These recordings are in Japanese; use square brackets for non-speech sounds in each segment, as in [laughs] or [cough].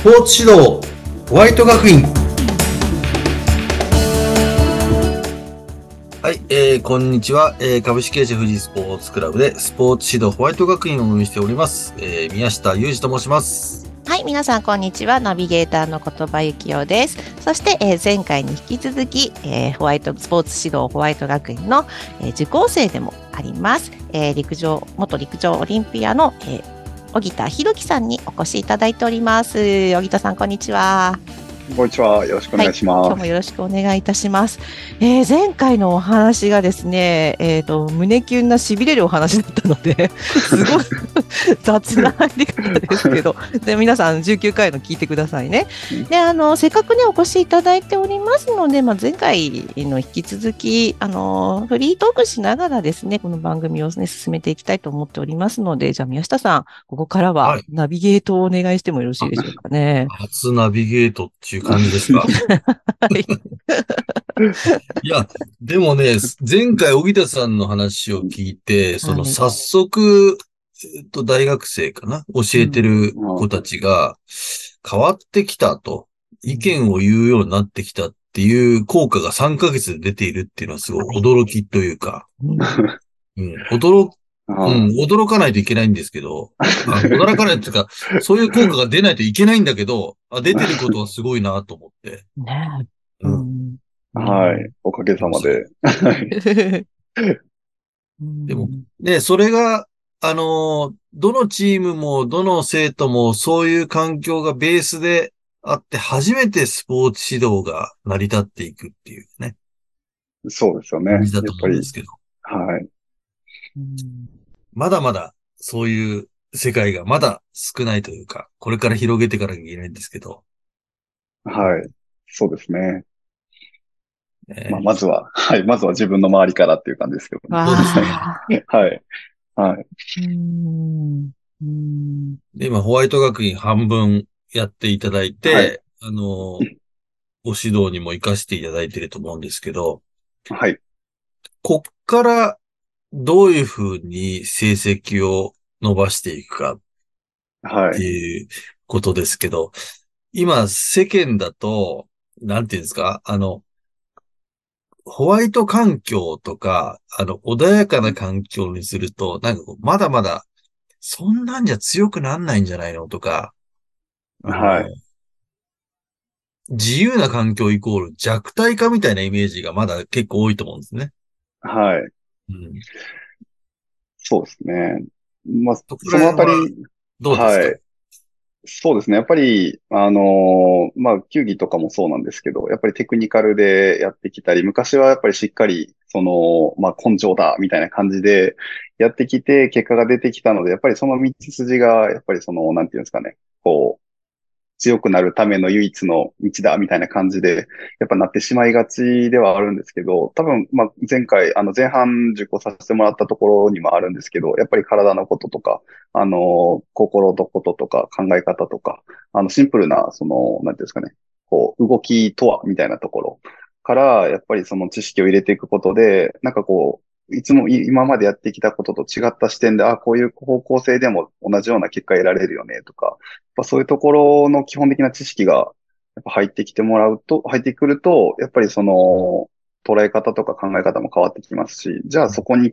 スポーツ指導ホワイト学院はい、えー、こんにちは、えー、株式会社富士スポーツクラブでスポーツ指導ホワイト学院を運営しております、えー、宮下裕二と申しますはい、皆さんこんにちは。ナビゲーターの言葉幸男です。そして、えー、前回に引き続き、えー、ホワイトスポーツ指導ホワイト学院の、えー、受講生でもあります。えー、陸上元陸上オリンピアの、えー、荻田博樹さんにお越しいただいております。荻田さん、こんにちは。こんにちは。よろしくお願いします。はい、今日もよろしくお願いいたします。えー、前回のお話がですね、えっ、ー、と、胸キュンな痺れるお話だったので、[laughs] すごい雑な入り方ですけど、で皆さん19回の聞いてくださいね。で、あの、せっかくね、お越しいただいておりますので、まあ、前回の引き続き、あの、フリートークしながらですね、この番組をね、進めていきたいと思っておりますので、じゃあ宮下さん、ここからはナビゲートをお願いしてもよろしいでしょうかね。初ナビゲートっていういう感じですか？[laughs] い。[laughs] や、でもね、前回、小木田さんの話を聞いて、その、早速、えっと、大学生かな？教えてる子たちが、変わってきたと、意見を言うようになってきたっていう効果が3ヶ月で出ているっていうのはすごい驚きというか、うん、驚うん、驚かないといけないんですけど、驚かないっていうか、[laughs] そういう効果が出ないといけないんだけど、あ出てることはすごいなと思って。ねうん、はい。おかげさまで。[laughs] でも、ね、それが、あの、どのチームも、どの生徒も、そういう環境がベースであって、初めてスポーツ指導が成り立っていくっていうね。そうですよね。だと思うんですけど。はい。まだまだそういう世界がまだ少ないというか、これから広げていかなきゃいけないんですけど。はい。そうですね。えー、まあ、まずは、はい。まずは自分の周りからっていう感じですけど、ね。そうですね。[laughs] はい。はい。で、今、ホワイト学院半分やっていただいて、はい、あの、ご指導にも活かしていただいていると思うんですけど、はい。こっからどういうふうに成績を伸ばしていくかっていうことですけど、はい、今世間だと、なんていうんですかあの、ホワイト環境とか、あの、穏やかな環境にすると、なんかまだまだ、そんなんじゃ強くなんないんじゃないのとか、はい。自由な環境イコール弱体化みたいなイメージがまだ結構多いと思うんですね。はい。うん、そうですね。まあ、そのあたり、どうですか？はい。そうですね。やっぱり、あのー、まあ、球技とかもそうなんですけど、やっぱりテクニカルでやってきたり、昔はやっぱりしっかり、その、まあ、根性だ、みたいな感じでやってきて、結果が出てきたので、やっぱりその道筋が、やっぱりその、なんていうんですかね、こう、強くなるための唯一の道だ、みたいな感じで、やっぱなってしまいがちではあるんですけど、多分、まあ、前回、あの、前半受講させてもらったところにもあるんですけど、やっぱり体のこととか、あの、心のこととか、考え方とか、あの、シンプルな、その、なんていうんですかね、こう、動きとは、みたいなところから、やっぱりその知識を入れていくことで、なんかこう、いつも今までやってきたことと違った視点で、あ、こういう方向性でも同じような結果得られるよね、とか、そういうところの基本的な知識がやっぱ入ってきてもらうと、入ってくると、やっぱりその、捉え方とか考え方も変わってきますし、じゃあそこに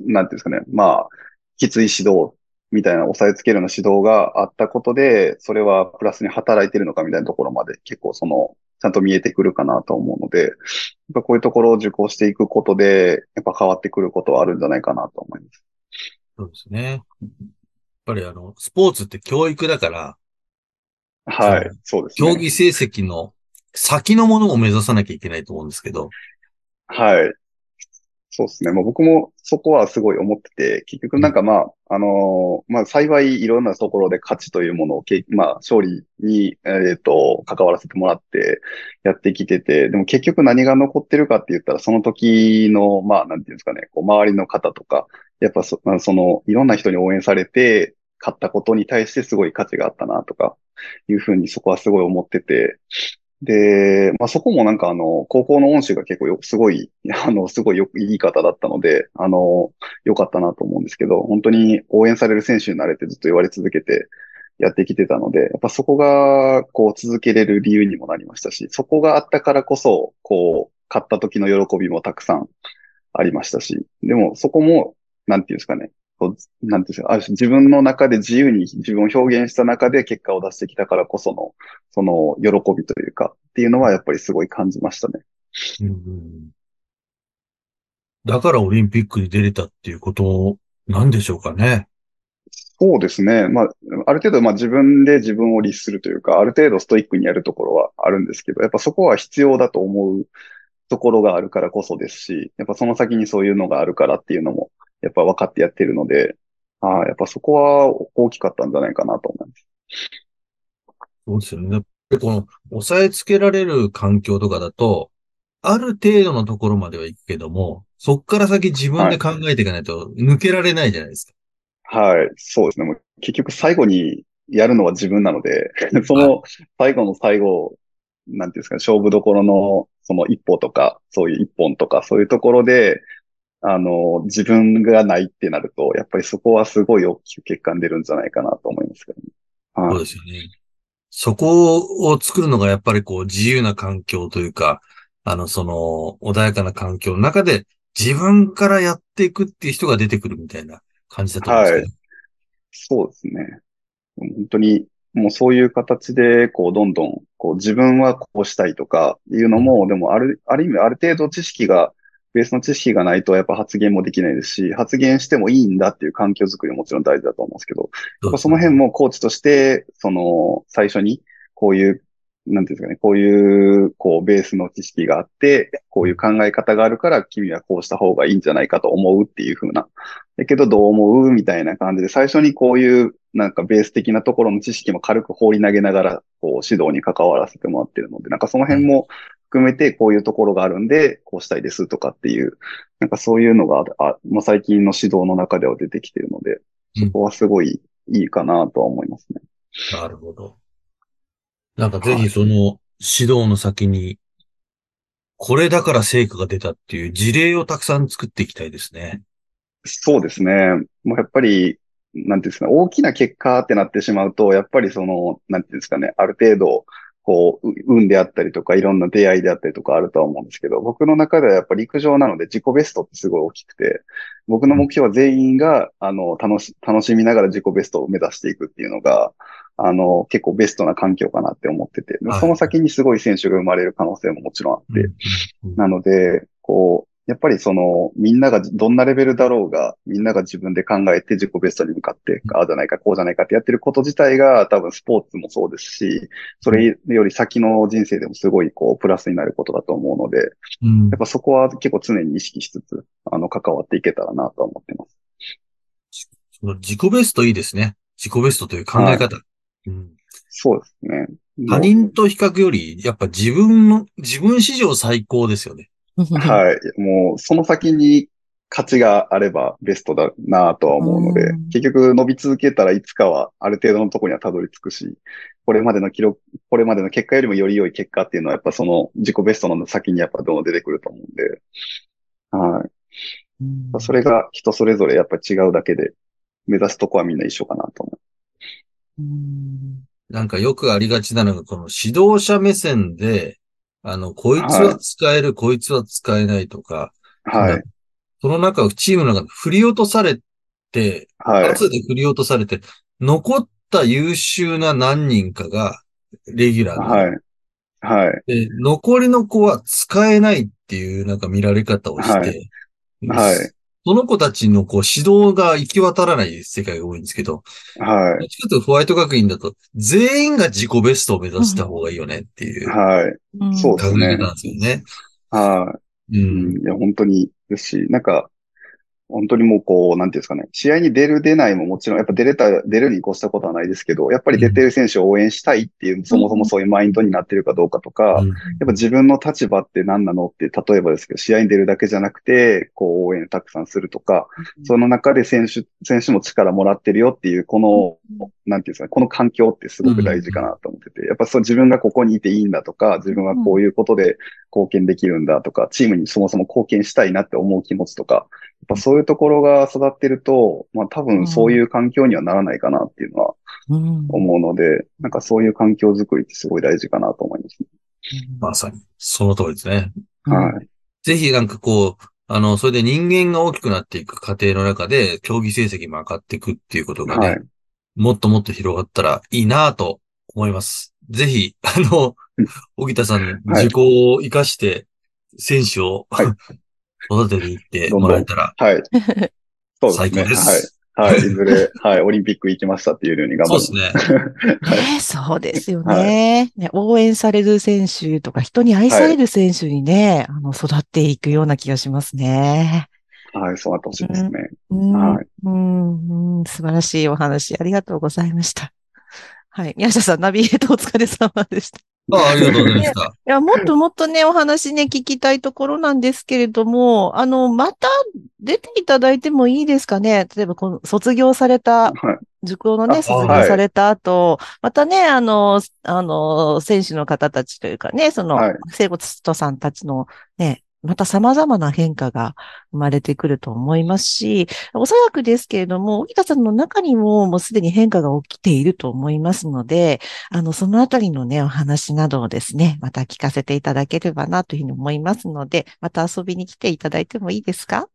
なんていうんですかね、まあ、きつい指導みたいな押さえつけるような指導があったことで、それはプラスに働いてるのかみたいなところまで結構そのちゃんと見えてくるかなと思うので、やっぱこういうところを受講していくことで、やっぱ変わってくることはあるんじゃないかなと思います。そうですね。やっぱりあの、スポーツって教育だから、はい、そうですね。競技成績の先のものを目指さなきゃいけないと思うんですけど。はい。そうですね。まあ、僕もそこはすごい思ってて、結局なんかまあ、あのー、まあ幸いいろんなところで勝ちというものを、まあ勝利に、えっ、ー、と、関わらせてもらってやってきてて、でも結局何が残ってるかって言ったら、その時の、まあなんていうんですかね、こう周りの方とか、やっぱそその、いろんな人に応援されて、勝ったことに対してすごい価値があったなとか、いうふうにそこはすごい思ってて、で、まあ、そこもなんかあの、高校の恩師が結構よ、すごい、[laughs] あの、すごいよくいい方だったので、あの、良かったなと思うんですけど、本当に応援される選手になれてずっと言われ続けて、やってきてたので、やっぱそこが、こう、続けれる理由にもなりましたし、そこがあったからこそ、こう、買った時の喜びもたくさんありましたし、でもそこも、なんていうんですかね、こうなんていうんですか、ある種自分の中で自由に自分を表現した中で結果を出してきたからこその、その喜びというか、っていうのはやっぱりすごい感じましたね。うんだからオリンピックに出れたっていうことなんでしょうかね。そうですね。まあ、ある程度、まあ自分で自分を律するというか、ある程度ストイックにやるところはあるんですけど、やっぱそこは必要だと思うところがあるからこそですし、やっぱその先にそういうのがあるからっていうのも、やっぱ分かってやってるので、ああ、やっぱそこは大きかったんじゃないかなと思います。そうですよね。この、抑えつけられる環境とかだと、ある程度のところまでは行くけども、そっから先自分で考えていかないと抜けられないじゃないですか。はい、そうですね。もう結局最後にやるのは自分なので、[laughs] その最後の最後、なんていうんですか、勝負どころのその一歩とか、そういう一本とか、そういうところで、あの、自分がないってなると、やっぱりそこはすごい大きく欠陥出るんじゃないかなと思いますけどね。はい、そうですよね。そこを作るのがやっぱりこう自由な環境というか、あの、その穏やかな環境の中で自分からやっていくっていう人が出てくるみたいな感じだと思うんですけど、はい。そうですね。本当にもうそういう形で、こう、どんどん、こう、自分はこうしたいとかいうのも、でも、ある、ある意味、ある程度知識が、ベースの知識がないと、やっぱ発言もできないですし、発言してもいいんだっていう環境づくりももちろん大事だと思うんですけど、その辺もコーチとして、その、最初に、こういうなんていうんですかね、こういう、こう、ベースの知識があって、こういう考え方があるから、君はこうした方がいいんじゃないかと思うっていうふうな。だけど、どう思うみたいな感じで、最初にこういう、なんかベース的なところの知識も軽く放り投げながら、こう、指導に関わらせてもらってるので、なんかその辺も含めて、こういうところがあるんで、こうしたいですとかっていう、なんかそういうのが、あもう最近の指導の中では出てきているので、そこはすごいいいかなとは思いますね。なるほど。なんかぜひその指導の先に、これだから成果が出たっていう事例をたくさん作っていきたいですね。そうですね。もうやっぱり、なんていうんですかね、大きな結果ってなってしまうと、やっぱりその、なんていうんですかね、ある程度、こう、運であったりとか、いろんな出会いであったりとかあるとは思うんですけど、僕の中ではやっぱり陸上なので自己ベストってすごい大きくて、僕の目標は全員が、あの、楽し、楽しみながら自己ベストを目指していくっていうのが、あの、結構ベストな環境かなって思ってて、その先にすごい選手が生まれる可能性ももちろんあって、なので、こう、やっぱりその、みんながどんなレベルだろうが、みんなが自分で考えて自己ベストに向かって、ああじゃないか、こうじゃないかってやってること自体が多分スポーツもそうですし、それより先の人生でもすごいこう、プラスになることだと思うので、うん、やっぱそこは結構常に意識しつつ、あの、関わっていけたらなと思ってます。その自己ベストいいですね。自己ベストという考え方。はいうん、そうですね。他人と比較より、やっぱ自分の、自分史上最高ですよね。はい。もう、その先に価値があればベストだなとは思うので、結局伸び続けたらいつかはある程度のところにはたどり着くし、これまでの記録、これまでの結果よりもより良い結果っていうのはやっぱその自己ベストの先にやっぱどんどん出てくると思うんで、はい。それが人それぞれやっぱ違うだけで、目指すとこはみんな一緒かなと思う。なんかよくありがちなのが、この指導者目線で、あの、こいつは使える、はい、こいつは使えないとか、はい。その中、チームの中で振り落とされて、はい。後で振り落とされて、残った優秀な何人かが、レギュラーはい。はい。で、残りの子は使えないっていうなんか見られ方をして、はい。はい、その子たちのこう指導が行き渡らない世界が多いんですけど、はい。ちょっとホワイト学院だと、全員が自己ベストを目指した方がいいよねっていう、はい。そうですね。なんですよね。はい。うん。いや、本当にですし、なんか、本当にもうこう、なんていうんですかね、試合に出る出ないももちろん、やっぱ出れた、出るに越したことはないですけど、やっぱり出てる選手を応援したいっていう、そもそもそういうマインドになってるかどうかとか、やっぱ自分の立場って何なのって、例えばですけど、試合に出るだけじゃなくて、こう応援たくさんするとか、その中で選手、選手も力もらってるよっていう、この、なんていうんですかね、この環境ってすごく大事かなと思ってて、やっぱそう自分がここにいていいんだとか、自分はこういうことで貢献できるんだとか、チームにそもそも貢献したいなって思う気持ちとか、ぱそういうところが育ってると、まあ多分そういう環境にはならないかなっていうのは思うので、なんかそういう環境づくりってすごい大事かなと思いますね。まさに、その通りですね。はい。ぜひなんかこう、あの、それで人間が大きくなっていく過程の中で、競技成績も上がっていくっていうことがね、はい、もっともっと広がったらいいなと思います。ぜひ、あの、小木田さん、受講を活かして、選手を、はい、育てていってもらえたら、はい。そうですね。最高です。はい。はい。いずれ、はい。オリンピック行きましたっていうように頑張る。そうですね。ね [laughs] そうですよねはい、ね。応援される選手とか、人に愛される選手にね、はい、あの、育っていくような気がしますね。はい、そうなってほしいですね。うん、はい、うん、うん。素晴らしいお話、ありがとうございました。はい。宮下さん、ナビゲートお疲れ様でした。あありがとうございました。いや、もっともっとね、お話ね、聞きたいところなんですけれども、あの、また出ていただいてもいいですかね？例えば、この卒業された、受講のね、卒業された後、またね、あの、あの、選手の方たちというかね、その、生物徒さんたちのね、また様々な変化が生まれてくると思いますし、おそらくですけれども、沖田さんの中にももうすでに変化が起きていると思いますので、あの、そのあたりのね、お話などをですね、また聞かせていただければなというふうに思いますので、また遊びに来ていただいてもいいですか？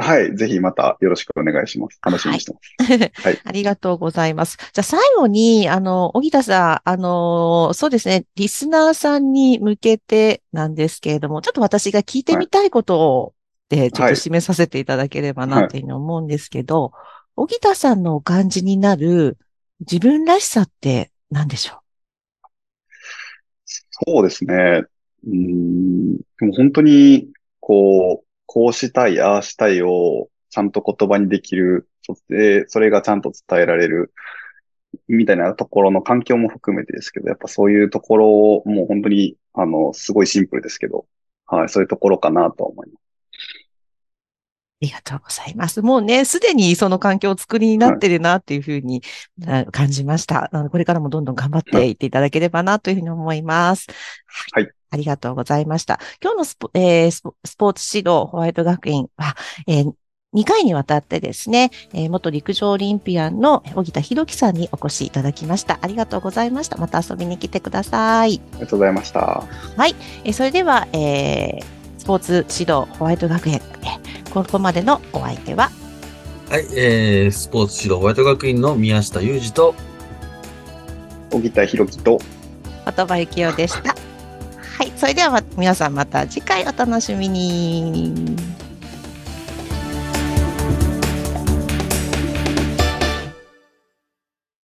はい。ぜひまたよろしくお願いします。楽しみにしてます。はい。はい、ありがとうございます。じゃあ最後に、あの、小木田さん、あの、そうですね、リスナーさんに向けてなんですけれども、ちょっと私が聞いてみたいことを、で、ちょっと示させていただければなというふうに思うんですけど、はい小木田さんのお感じになる自分らしさって何でしょう？そうですね。うん、でも本当に、こう、こうしたい、ああしたいをちゃんと言葉にできる、そして、それがちゃんと伝えられる、みたいなところの環境も含めてですけど、やっぱそういうところを、もう本当に、あの、すごいシンプルですけど、はい、そういうところかなと思います。ありがとうございます。もうね、すでにその環境を作りになってるなっていうふうに感じました。はい、これからもどんどん頑張っていっていただければなというふうに思います。はい。ありがとうございました。今日のスポ,、えー、スポーツ指導ホワイト学院は、えー2回にわたってですね、えー、元陸上オリンピアンの小木田博樹さんにお越しいただきました。ありがとうございました。また遊びに来てください。ありがとうございました。はい。えー、それでは、えー、スポーツ指導ホワイト学園、えー、ここまでのお相手は？はい、えー、スポーツ指導ホワイト学院の宮下裕二と小木田博樹と言葉幸雄でした。それでは皆さんまた次回お楽しみに。